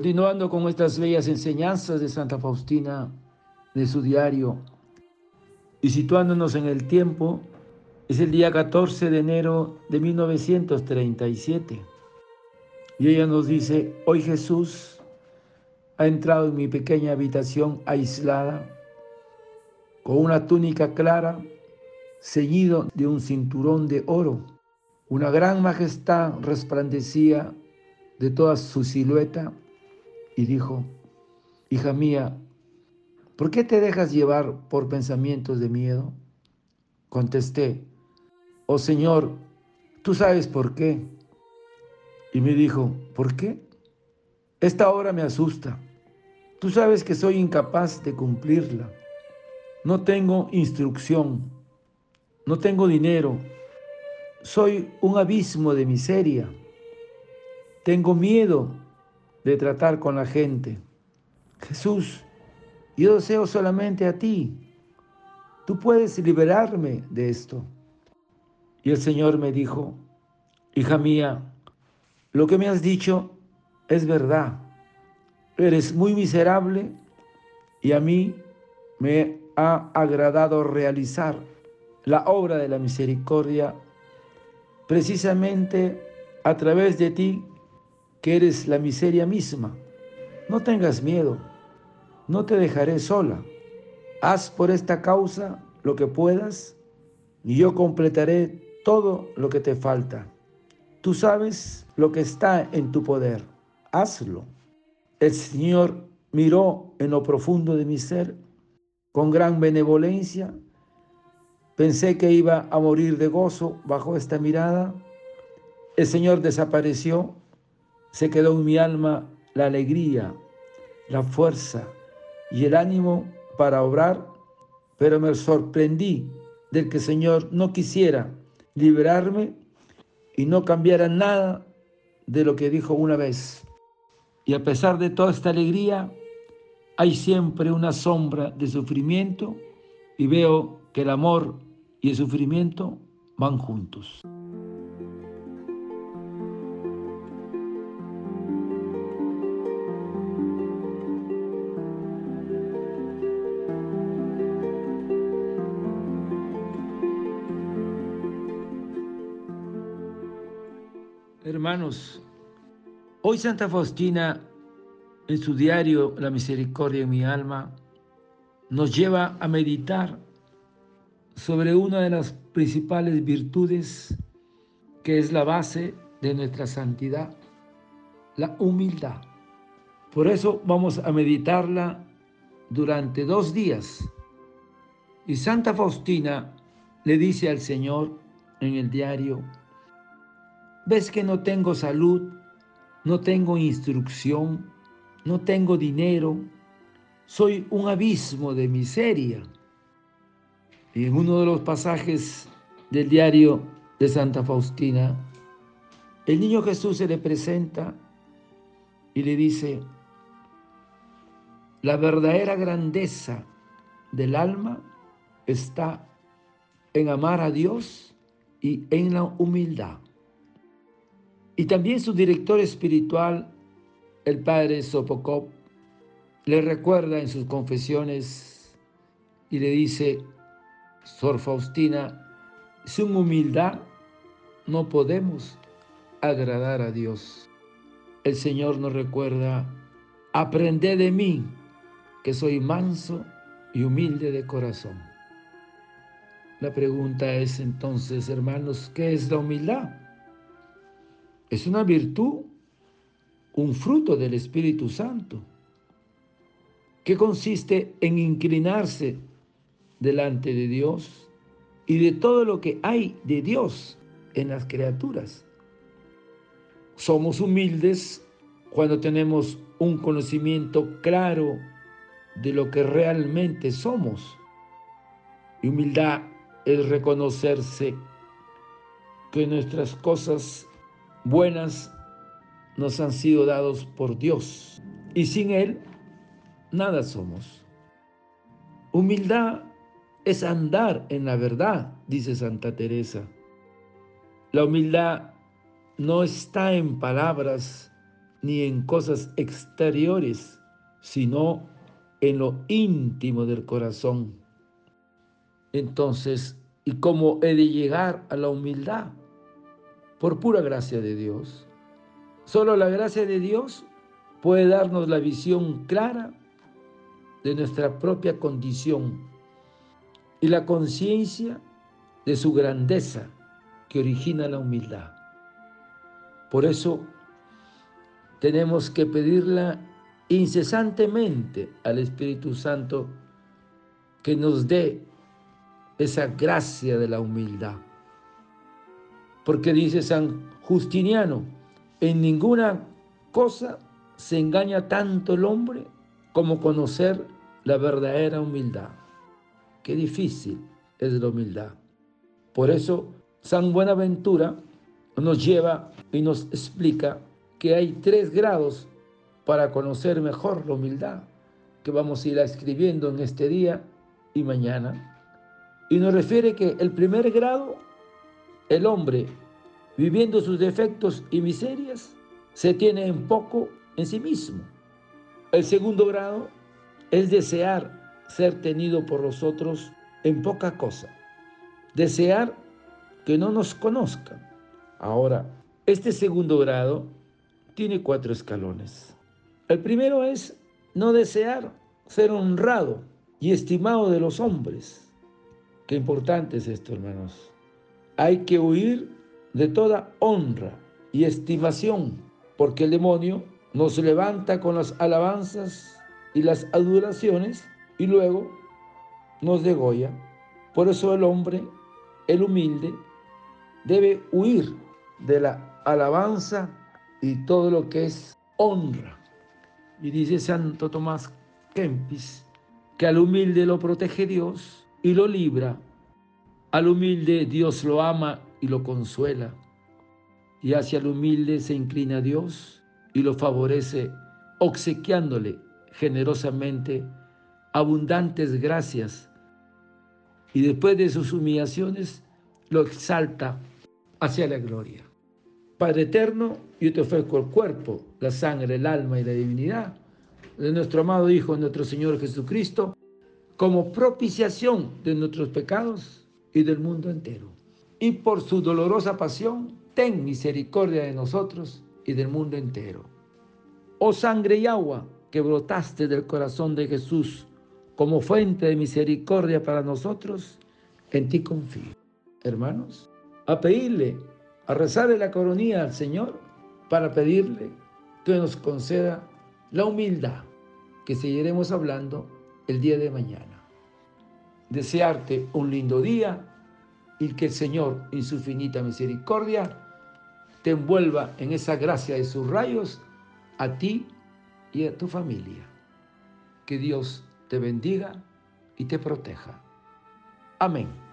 Continuando con estas bellas enseñanzas de Santa Faustina de su diario y situándonos en el tiempo, es el día 14 de enero de 1937. Y ella nos dice, hoy Jesús ha entrado en mi pequeña habitación aislada, con una túnica clara, ceñido de un cinturón de oro. Una gran majestad resplandecía de toda su silueta y dijo, hija mía, ¿por qué te dejas llevar por pensamientos de miedo? Contesté, oh Señor, tú sabes por qué. Y me dijo, ¿por qué? Esta hora me asusta. Tú sabes que soy incapaz de cumplirla. No tengo instrucción, no tengo dinero, soy un abismo de miseria. Tengo miedo de tratar con la gente. Jesús, yo deseo solamente a ti. Tú puedes liberarme de esto. Y el Señor me dijo, hija mía, lo que me has dicho es verdad. Eres muy miserable y a mí me ha agradado realizar la obra de la misericordia precisamente a través de ti que eres la miseria misma. No tengas miedo, no te dejaré sola. Haz por esta causa lo que puedas y yo completaré todo lo que te falta. Tú sabes lo que está en tu poder. Hazlo. El Señor miró en lo profundo de mi ser con gran benevolencia. Pensé que iba a morir de gozo bajo esta mirada. El Señor desapareció se quedó en mi alma la alegría, la fuerza y el ánimo para obrar, pero me sorprendí del que el Señor no quisiera liberarme y no cambiara nada de lo que dijo una vez. Y a pesar de toda esta alegría, hay siempre una sombra de sufrimiento y veo que el amor y el sufrimiento van juntos. Hermanos, hoy Santa Faustina, en su diario La Misericordia en mi alma, nos lleva a meditar sobre una de las principales virtudes que es la base de nuestra santidad, la humildad. Por eso vamos a meditarla durante dos días. Y Santa Faustina le dice al Señor en el diario, Ves que no tengo salud, no tengo instrucción, no tengo dinero, soy un abismo de miseria. Y en uno de los pasajes del diario de Santa Faustina, el niño Jesús se le presenta y le dice, la verdadera grandeza del alma está en amar a Dios y en la humildad. Y también su director espiritual, el padre Sopokov, le recuerda en sus confesiones y le dice, Sor Faustina, sin humildad no podemos agradar a Dios. El Señor nos recuerda, aprended de mí, que soy manso y humilde de corazón. La pregunta es entonces, hermanos, ¿qué es la humildad? Es una virtud, un fruto del Espíritu Santo, que consiste en inclinarse delante de Dios y de todo lo que hay de Dios en las criaturas. Somos humildes cuando tenemos un conocimiento claro de lo que realmente somos. Y humildad es reconocerse que nuestras cosas buenas nos han sido dados por Dios y sin Él nada somos. Humildad es andar en la verdad, dice Santa Teresa. La humildad no está en palabras ni en cosas exteriores, sino en lo íntimo del corazón. Entonces, ¿y cómo he de llegar a la humildad? Por pura gracia de Dios. Solo la gracia de Dios puede darnos la visión clara de nuestra propia condición y la conciencia de su grandeza que origina la humildad. Por eso tenemos que pedirla incesantemente al Espíritu Santo que nos dé esa gracia de la humildad. Porque dice San Justiniano, en ninguna cosa se engaña tanto el hombre como conocer la verdadera humildad. Qué difícil es la humildad. Por eso San Buenaventura nos lleva y nos explica que hay tres grados para conocer mejor la humildad, que vamos a ir escribiendo en este día y mañana. Y nos refiere que el primer grado, el hombre, viviendo sus defectos y miserias, se tiene en poco en sí mismo. El segundo grado es desear ser tenido por los otros en poca cosa. Desear que no nos conozcan. Ahora, este segundo grado tiene cuatro escalones. El primero es no desear ser honrado y estimado de los hombres. Qué importante es esto, hermanos. Hay que huir de toda honra y estimación, porque el demonio nos levanta con las alabanzas y las adoraciones y luego nos degolla. Por eso el hombre, el humilde, debe huir de la alabanza y todo lo que es honra. Y dice Santo Tomás Kempis que al humilde lo protege Dios y lo libra. Al humilde Dios lo ama y lo consuela. Y hacia el humilde se inclina Dios y lo favorece obsequiándole generosamente abundantes gracias. Y después de sus humillaciones lo exalta hacia la gloria. Padre eterno, yo te ofrezco el cuerpo, la sangre, el alma y la divinidad de nuestro amado Hijo, nuestro Señor Jesucristo, como propiciación de nuestros pecados y del mundo entero. Y por su dolorosa pasión, ten misericordia de nosotros y del mundo entero. Oh sangre y agua que brotaste del corazón de Jesús como fuente de misericordia para nosotros, en ti confío. Hermanos, a pedirle a rezarle la coronilla al Señor para pedirle que nos conceda la humildad que seguiremos hablando el día de mañana. Desearte un lindo día y que el Señor, en su finita misericordia, te envuelva en esa gracia de sus rayos a ti y a tu familia. Que Dios te bendiga y te proteja. Amén.